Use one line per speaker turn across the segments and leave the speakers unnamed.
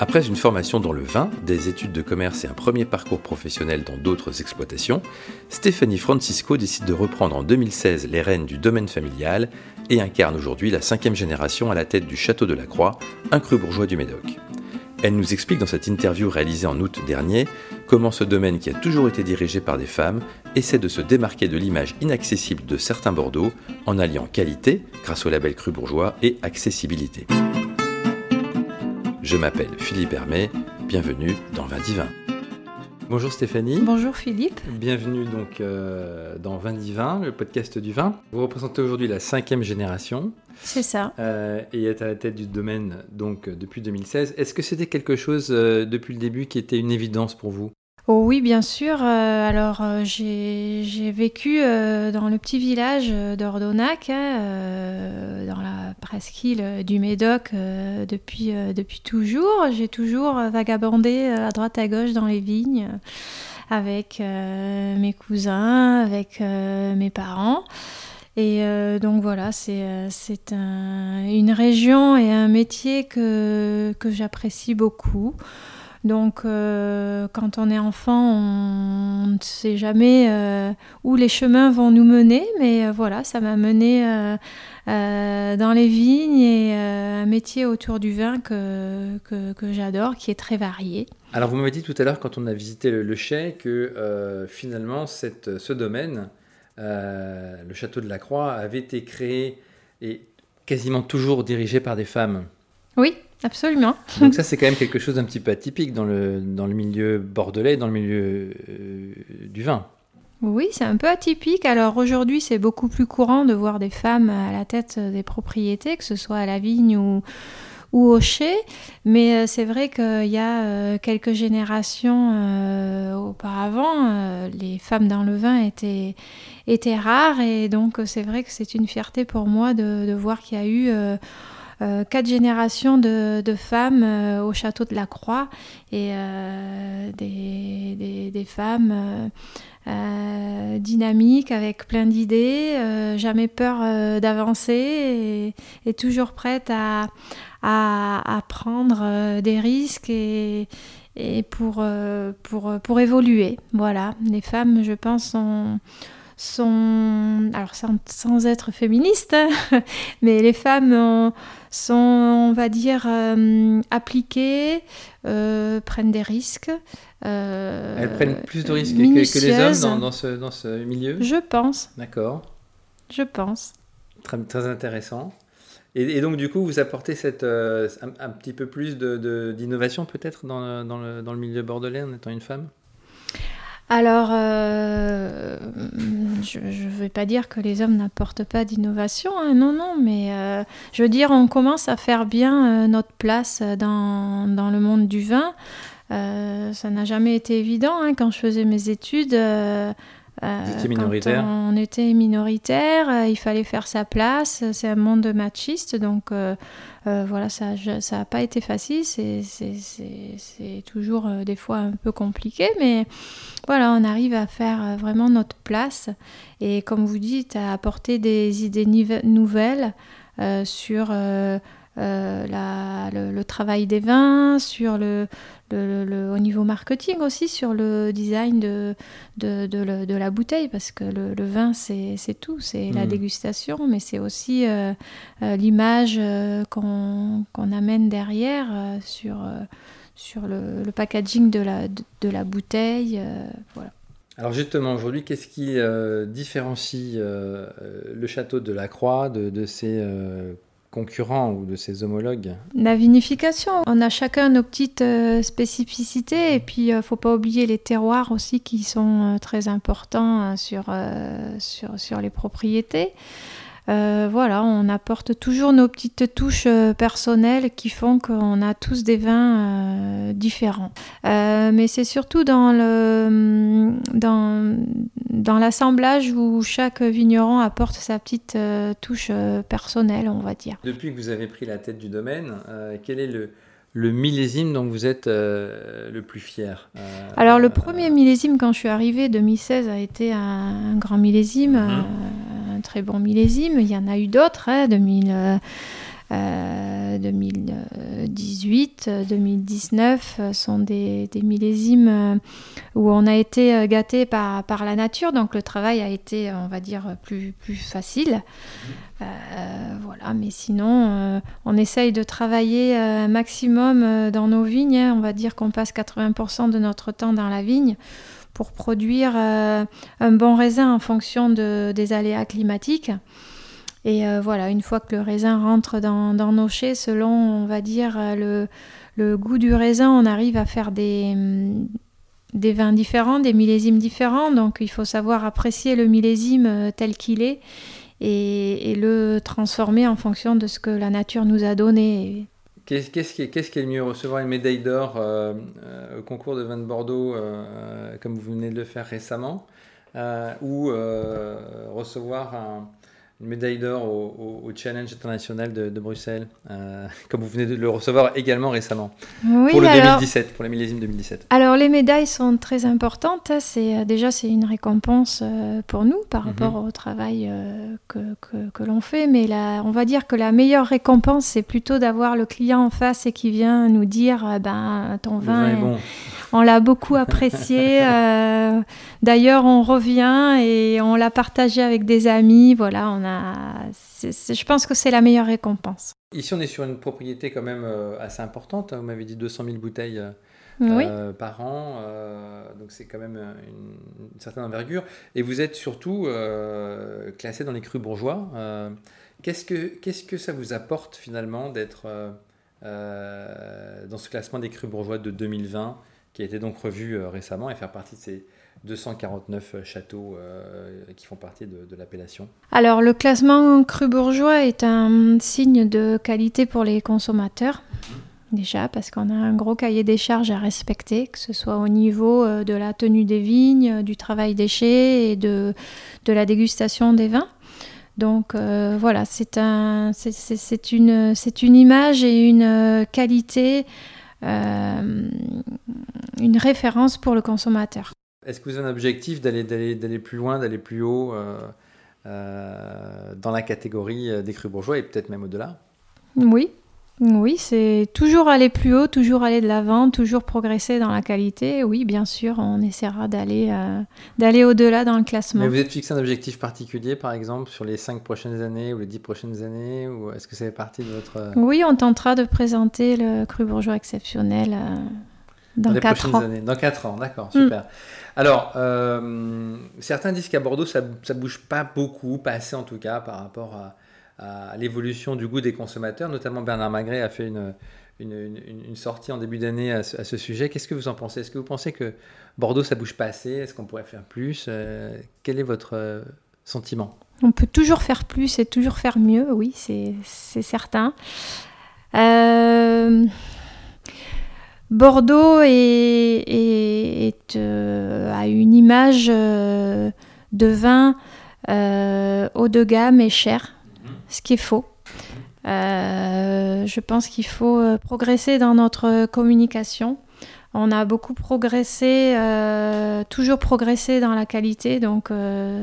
Après une formation dans le vin, des études de commerce et un premier parcours professionnel dans d'autres exploitations, Stéphanie Francisco décide de reprendre en 2016 les rênes du domaine familial et incarne aujourd'hui la cinquième génération à la tête du Château de la Croix, un cru bourgeois du Médoc. Elle nous explique dans cette interview réalisée en août dernier comment ce domaine qui a toujours été dirigé par des femmes essaie de se démarquer de l'image inaccessible de certains Bordeaux en alliant qualité, grâce au label cru bourgeois, et accessibilité. Je m'appelle Philippe Hermé, bienvenue dans Vin Divin. Bonjour Stéphanie.
Bonjour Philippe.
Bienvenue donc euh, dans Vin Divin, le podcast du vin. Vous représentez aujourd'hui la cinquième génération.
C'est ça.
Euh, et êtes à la tête du domaine donc depuis 2016. Est-ce que c'était quelque chose euh, depuis le début qui était une évidence pour vous?
Oh oui, bien sûr. Euh, alors, euh, j'ai vécu euh, dans le petit village d'Ordonac, hein, dans la presqu'île du Médoc depuis, toujours. J'ai toujours vagabondé à droite à gauche dans les vignes avec mes cousins, avec mes parents. Et donc voilà, c'est une région et un métier que j'apprécie beaucoup. Donc, euh, quand on est enfant, on ne sait jamais euh, où les chemins vont nous mener, mais euh, voilà, ça m'a mené dans les vignes et un métier autour du vin que, que, j'adore, qui est très varié.
Alors, vous m'avez dit tout à l'heure, quand on a visité le, le Chai, que finalement, cette, ce domaine, le château de la Croix, avait été créé et quasiment toujours dirigé par des femmes.
Oui, Absolument.
Donc ça, c'est quand même quelque chose d'un petit peu atypique dans le, dans le milieu bordelais, dans le milieu euh, du vin.
Oui, c'est un peu atypique. Alors aujourd'hui, c'est beaucoup plus courant de voir des femmes à la tête des propriétés, que ce soit à la vigne ou, ou au chai. Mais euh, c'est vrai qu'il y a euh, quelques générations auparavant, les femmes dans le vin étaient, étaient rares. Et donc c'est vrai que c'est une fierté pour moi de, de voir qu'il y a eu euh, quatre générations de, femmes euh, au château de la Croix et euh, des, femmes dynamiques avec plein d'idées, jamais peur d'avancer et, toujours prêtes à, prendre des risques et, et pour, pour, pour évoluer. Voilà, les femmes, je pense, sont sont, alors sans, être féministes, mais les femmes sont, on va dire, euh, appliquées, euh, prennent des risques.
Euh, Elles prennent plus de risques que, les hommes dans, ce, dans ce milieu?
Je pense.
D'accord.
Je pense.
Très, très intéressant. Et, donc, du coup, vous apportez cette, un, petit peu plus d'innovation de, peut-être dans, dans, le, dans le milieu bordelais en étant une femme?
Alors, euh, je ne vais pas dire que les hommes n'apportent pas d'innovation, hein, non, non, mais euh, je veux dire, on commence à faire bien euh, notre place dans, le monde du vin. ça n'a jamais été évident hein, quand je faisais mes études.
Vous minoritaire
on, était minoritaire, il fallait faire sa place. C'est un monde machiste, donc voilà, ça n'a pas été facile. C'est toujours des fois un peu compliqué, mais voilà, on arrive à faire euh, vraiment notre place et comme vous dites, à apporter des idées nouvelles euh, sur euh, le, travail des vins, sur le, au niveau marketing aussi, sur le design de, de, la bouteille, parce que le, vin, c'est tout, c'est la mmh. dégustation, mais c'est aussi l'image qu'on amène derrière sur sur le, packaging de la, de, la bouteille. Euh, voilà.
Alors justement, aujourd'hui, qu'est-ce qui euh, différencie euh, le château de la Croix de, ses concurrents ou de ses homologues
La vinification. On a chacun nos petites spécificités et puis il ne faut pas oublier les terroirs aussi qui sont très importants sur, sur, sur les propriétés. Euh, voilà, on apporte toujours nos petites touches euh, personnelles qui font qu'on a tous des vins euh, différents. mais c'est surtout dans le dans, dans l'assemblage où chaque vigneron apporte sa petite touche personnelle, on va dire.
Depuis que vous avez pris la tête du domaine, quel est le, le millésime dont vous êtes le plus fier
Alors le premier millésime quand je suis arrivée, 2016, a été un, grand millésime. Mhm très bon millésime. Il y en a eu d'autres, 2000. 2018, 2019 sont des, millésimes où on a été gâté par, la nature, donc le travail a été, on va dire, plus, plus facile. voilà, mais sinon, on essaye de travailler un maximum dans nos vignes. Hein. On va dire qu'on passe 80% de notre temps dans la vigne pour produire un bon raisin en fonction de, des aléas climatiques. Et euh, voilà, une fois que le raisin rentre dans, nos chais, selon, on va dire, euh, le, goût du raisin, on arrive à faire des, mm, des vins différents, des millésimes différents. Donc il faut savoir apprécier le millésime euh, tel qu'il est et, le transformer en fonction de ce que la nature nous a donné.
Qu'est-ce qui, est, le mieux Recevoir une médaille d'or au concours de vin de Bordeaux, comme vous venez de le faire récemment, ou recevoir un, une médaille d'or au, Challenge international de, Bruxelles, euh, comme vous venez de le recevoir également récemment, pour le 2017, pour la millésime 2017.
Alors les médailles sont très importantes. Hein. C'est euh, déjà c'est une récompense euh, pour nous par mhm. rapport au travail que, que, l'on fait, mais là, on va dire que la meilleure récompense c'est plutôt d'avoir le client en face et qui vient nous dire ben ton vin, est bon. On l'a beaucoup apprécié. Euh, d'ailleurs, on revient et on l'a partagé avec des amis. Voilà, on a. je pense que c'est la meilleure récompense.
Ici, on est sur une propriété quand même euh, assez importante. Vous m'avez dit 200 000 bouteilles. Euh, par an, donc c'est quand même une, certaine envergure. Et vous êtes surtout classé dans les crus bourgeois. qu'est-ce, que, qu'est-ce que ça vous apporte finalement d'être dans ce classement des crus bourgeois de 2020 qui a été donc revu euh, récemment et faire partie de ces 249 euh, châteaux euh, qui font partie de, l'appellation
Alors le classement cru bourgeois est un signe de qualité pour les consommateurs. Mhm. Déjà, parce qu'on a un gros cahier des charges à respecter, que ce soit au niveau de la tenue des vignes, du travail des chais et de, de la dégustation des vins. Donc voilà, c'est un, une, une image et une qualité une référence pour le consommateur.
Est-ce que vous avez un objectif d'aller, d'aller, plus loin, d'aller plus haut euh, euh, dans la catégorie des crus bourgeois et peut-être même au-delà?
Oui, oui, c'est toujours aller plus haut, toujours aller de l'avant, toujours progresser dans la qualité. Oui, bien sûr, on essaiera d'aller euh, d'aller au-delà dans le classement.
Mais vous êtes fixé un objectif particulier, par exemple, sur les 5 prochaines années ou les 10 prochaines années ou Est-ce que ça fait partie de votre... Euh,
oui, on tentera de présenter le cru bourgeois exceptionnel euh, dans, 4 ans. Années.
Dans 4 ans, d'accord, super. Mm. Alors, certains disent qu'à Bordeaux, ça ne bouge pas beaucoup, pas assez en tout cas, par rapport à à l'évolution du goût des consommateurs. Notamment Bernard Magret a fait une, sortie en début d'année à, ce sujet. Qu'est-ce que vous en pensez? Est-ce que vous pensez que Bordeaux, ça bouge pas assez? Est-ce qu'on pourrait faire plus? Euh, Quel est votre euh, sentiment?
On peut toujours faire plus et toujours faire mieux, oui, c'est certain. Euh, Bordeaux a une image de vin haut de gamme et cher ce qui est faux. Euh, je pense qu'il faut euh, progresser dans notre communication. On a beaucoup progressé, euh, toujours progressé dans la qualité, donc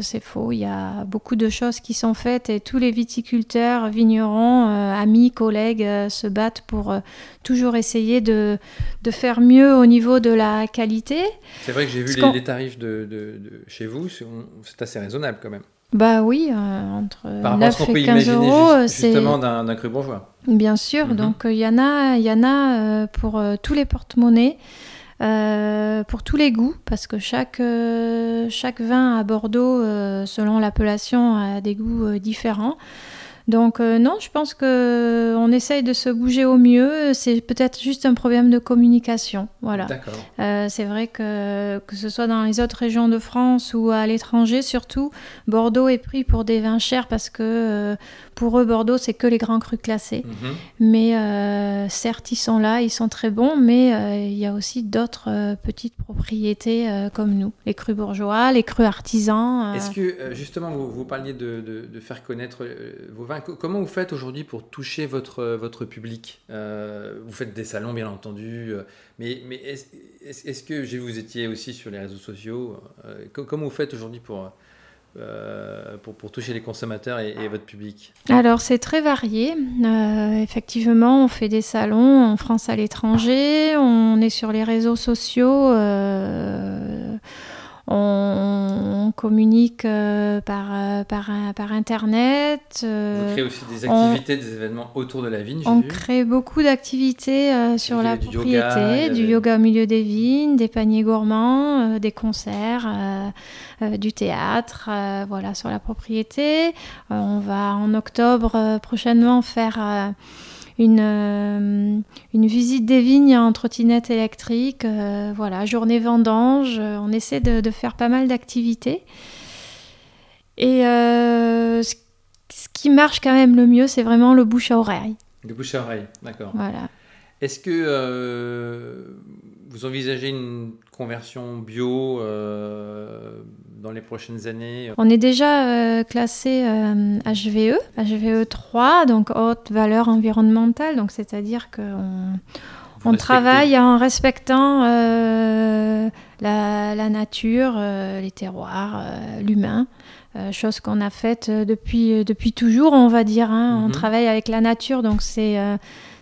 c'est faux. Il y a beaucoup de choses qui sont faites et tous les viticulteurs, vignerons, amis, collègues se battent pour toujours essayer de, de, faire mieux au niveau de la qualité.
C'est vrai que j'ai vu les, tarifs de, de, chez vous, c'est assez raisonnable quand même.
Bah oui, euh, entre 9 et 15 euros,
c'est justement d'un cru bourgeois.
Bien sûr, mhm. donc il y en a, y en a euh, pour euh, tous les porte-monnaies, pour tous les goûts, parce que chaque, chaque vin à Bordeaux, selon l'appellation, a des goûts différents. Donc euh, non, je pense que on essaye de se bouger au mieux. C'est peut-être juste un problème de communication. Voilà. Euh, c'est vrai que que ce soit dans les autres régions de France ou à l'étranger, surtout, Bordeaux est pris pour des vins chers parce que euh, pour eux, Bordeaux, c'est que les grands crus classés. Mhm. Mais certes, ils sont là, ils sont très bons, mais il y a aussi d'autres petites propriétés comme nous, les crus bourgeois, les crus artisans.
Est-ce que justement, vous, vous parliez de, de faire connaître vos vins comment vous faites aujourd'hui pour toucher votre, votre public? Euh, Vous faites des salons, bien entendu, euh, mais, mais est-ce que, j'ai vous étiez aussi sur les réseaux sociaux, euh, comment vous faites aujourd'hui pour, pour, pour, toucher les consommateurs et, votre public
Alors c'est très varié. effectivement, on fait des salons en France à l'étranger, on est sur les réseaux sociaux on, communique euh, par, euh, par, par, Internet.
Euh, Vous créez aussi des activités, des événements autour de la vigne
On crée beaucoup d'activités sur la propriété, du yoga au milieu des vignes, des paniers gourmands, des concerts, du théâtre, voilà, sur la propriété. on va en octobre prochainement faire une, euh, une visite des vignes en trottinette électrique, euh, voilà, journée vendange. Euh, on essaie de, faire pas mal d'activités. Et ce, qui marche quand même le mieux, c'est vraiment le bouche à oreille.
Le bouche à oreille, d'accord.
Voilà.
Est-ce que vous envisagez une conversion bio dans les prochaines années?
On est déjà euh, classé HVE, HVE 3, donc haute valeur environnementale, donc c'est-à-dire qu'on on travaille en respectant euh, la, nature, euh, les terroirs, l'humain. chose qu'on a faite depuis, depuis toujours, on va dire. Hein. On mhm. travaille avec la nature, donc c'est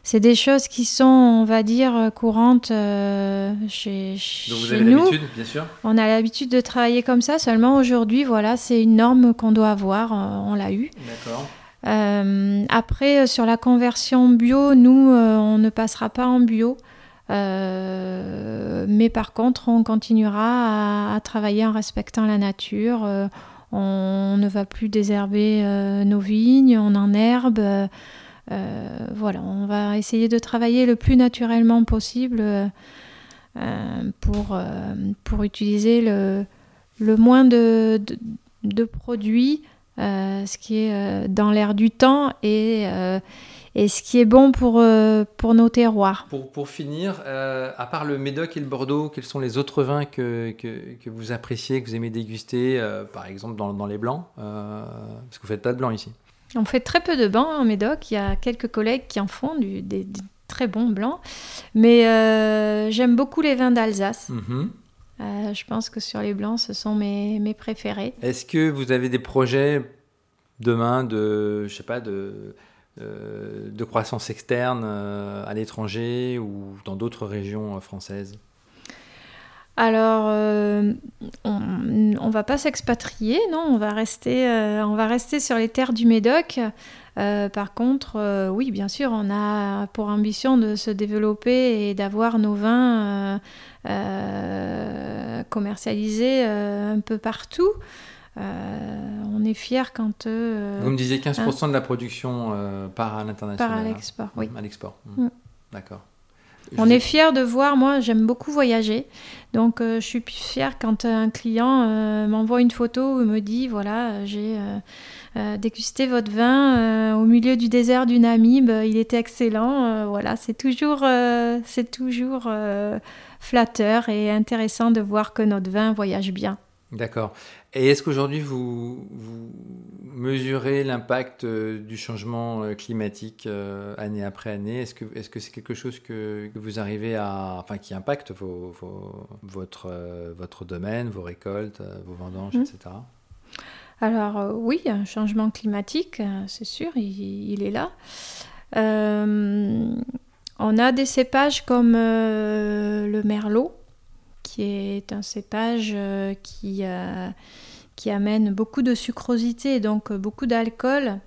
c'est des choses qui sont, on va dire, courantes euh, chez, Donc vous avez l'habitude,
bien sûr.
On a l'habitude de travailler comme ça. Seulement aujourd'hui, voilà, c'est une norme qu'on doit avoir. Euh, on l'a eu.
D'accord.
Euh, après, sur la conversion bio, nous, on ne passera pas en bio. mais par contre, on continuera à, à, travailler en respectant la nature. on ne va plus désherber nos vignes, on en herbe. Euh, voilà, on va essayer de travailler le plus naturellement possible euh, pour, euh, pour utiliser le, le moins de, de, produits, ce qui est dans l'air du temps et et ce qui est bon pour, pour nos terroirs.
Pour, pour finir, à part le Médoc et le Bordeaux, quels sont les autres vins que, que, que vous appréciez, que vous aimez déguster, par exemple dans, dans les blancs Parce que vous faites pas de blanc ici?
On fait très peu de blancs en Médoc. Il y a quelques collègues qui en font des, très bons blancs. Mais euh, j'aime beaucoup les vins d'Alsace. Mhm. Euh, je pense que sur les blancs, ce sont mes, mes préférés.
Est-ce que vous avez des projets demain de, je sais pas, de, euh, de croissance externe à l'étranger ou dans d'autres régions françaises?
Alors, euh, on ne va pas s'expatrier, non, on va, rester, euh, on va rester sur les terres du Médoc. Euh, par contre, oui, bien sûr, on a pour ambition de se développer et d'avoir nos vins commercialisés un peu partout. on est fiers quand...
Vous me disiez 15% hein de la production part à l'international.
Part à l'export, oui.
À l'export, mm. d'accord.
On est fier de voir, moi j'aime beaucoup voyager, donc euh, je suis fière quand un client euh, m'envoie une photo ou me dit voilà j'ai euh, dégusté votre vin au milieu du désert du Namib, il était excellent, voilà c'est toujours c'est toujours flatteur et intéressant de voir que notre vin voyage bien.
D'accord. Et est-ce qu'aujourd'hui vous, vous, mesurez l'impact euh, du changement euh, climatique euh, année après année? Est-ce que c'est quelque chose que, vous arrivez à, enfin, qui impacte vos, votre votre domaine, vos récoltes, vos vendanges, mmh. etc.
Alors oui, un changement climatique, c'est sûr, il, est là. on a des cépages comme le merlot, qui est un cépage qui qui amène beaucoup de sucrosité et donc beaucoup d'alcool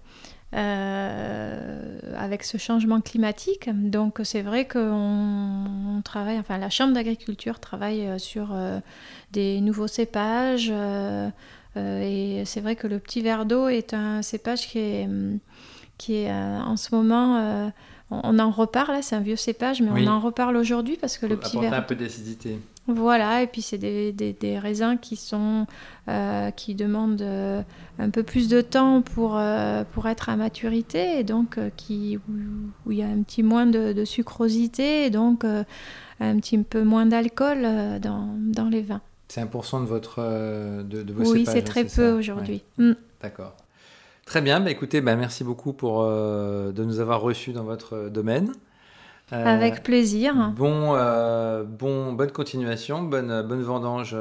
euh, avec ce changement climatique. Donc c'est vrai qu'on travaille, enfin la Chambre d'agriculture travaille euh, sur euh, des nouveaux cépages. et c'est vrai que le petit verre d'eau est un cépage qui est, qui est en ce moment on en reparle, c'est un vieux cépage, mais on en reparle aujourd'hui parce que le petit verre.
un peu d'acidité.
Voilà, et puis c'est des, des, raisins qui sont euh, qui demandent euh, un peu plus de temps pour, euh, pour être à maturité, et donc qui, où, il y a un petit moins de, sucrosité, et donc un petit peu moins d'alcool dans, dans, les vins.
C'est 1% de, votre, de, de vos
cépages Oui, c'est très peu aujourd'hui. Mm.
D'accord. Très bien, bah, écoutez, bah, merci beaucoup pour, de nous avoir reçus dans votre domaine.
Avec plaisir.
Bon, bon, bonne continuation, bonne, bonne vendange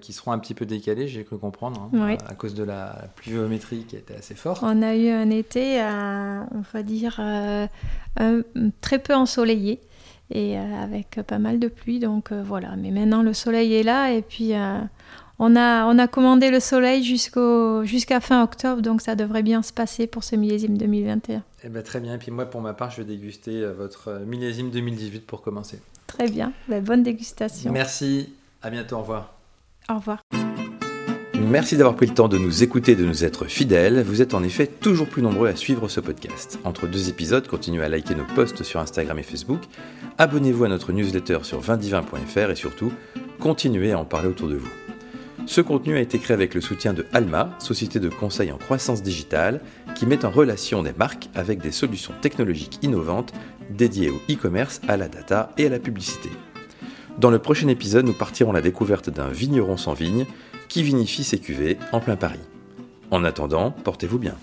qui seront un petit peu décalées, j'ai cru comprendre, hein, à cause de la pluviométrie qui était assez forte.
On a eu un été, on va dire, très peu ensoleillé et avec pas mal de pluie. Donc voilà, mais maintenant le soleil est là et puis on a, on a commandé le soleil jusqu'à fin octobre, donc ça devrait bien se passer pour ce millésime 2021.
Eh ben, très bien, et puis moi pour ma part, je vais déguster euh, votre euh, millésime 2018 pour commencer.
Très bien, ben, bonne dégustation.
Merci, à bientôt, au revoir.
Au revoir.
Merci d'avoir pris le temps de nous écouter, de nous être fidèles. Vous êtes en effet toujours plus nombreux à suivre ce podcast. Entre deux épisodes, continuez à liker nos posts sur Instagram et Facebook, abonnez-vous à notre newsletter sur vindivin.fr et surtout, continuez à en parler autour de vous. Ce contenu a été créé avec le soutien de Alma, société de conseil en croissance digitale, qui met en relation des marques avec des solutions technologiques innovantes dédiées au e-commerce, à la data et à la publicité. Dans le prochain épisode, nous partirons à la découverte d'un vigneron sans vigne qui vinifie ses cuvées en plein Paris. En attendant, portez-vous bien.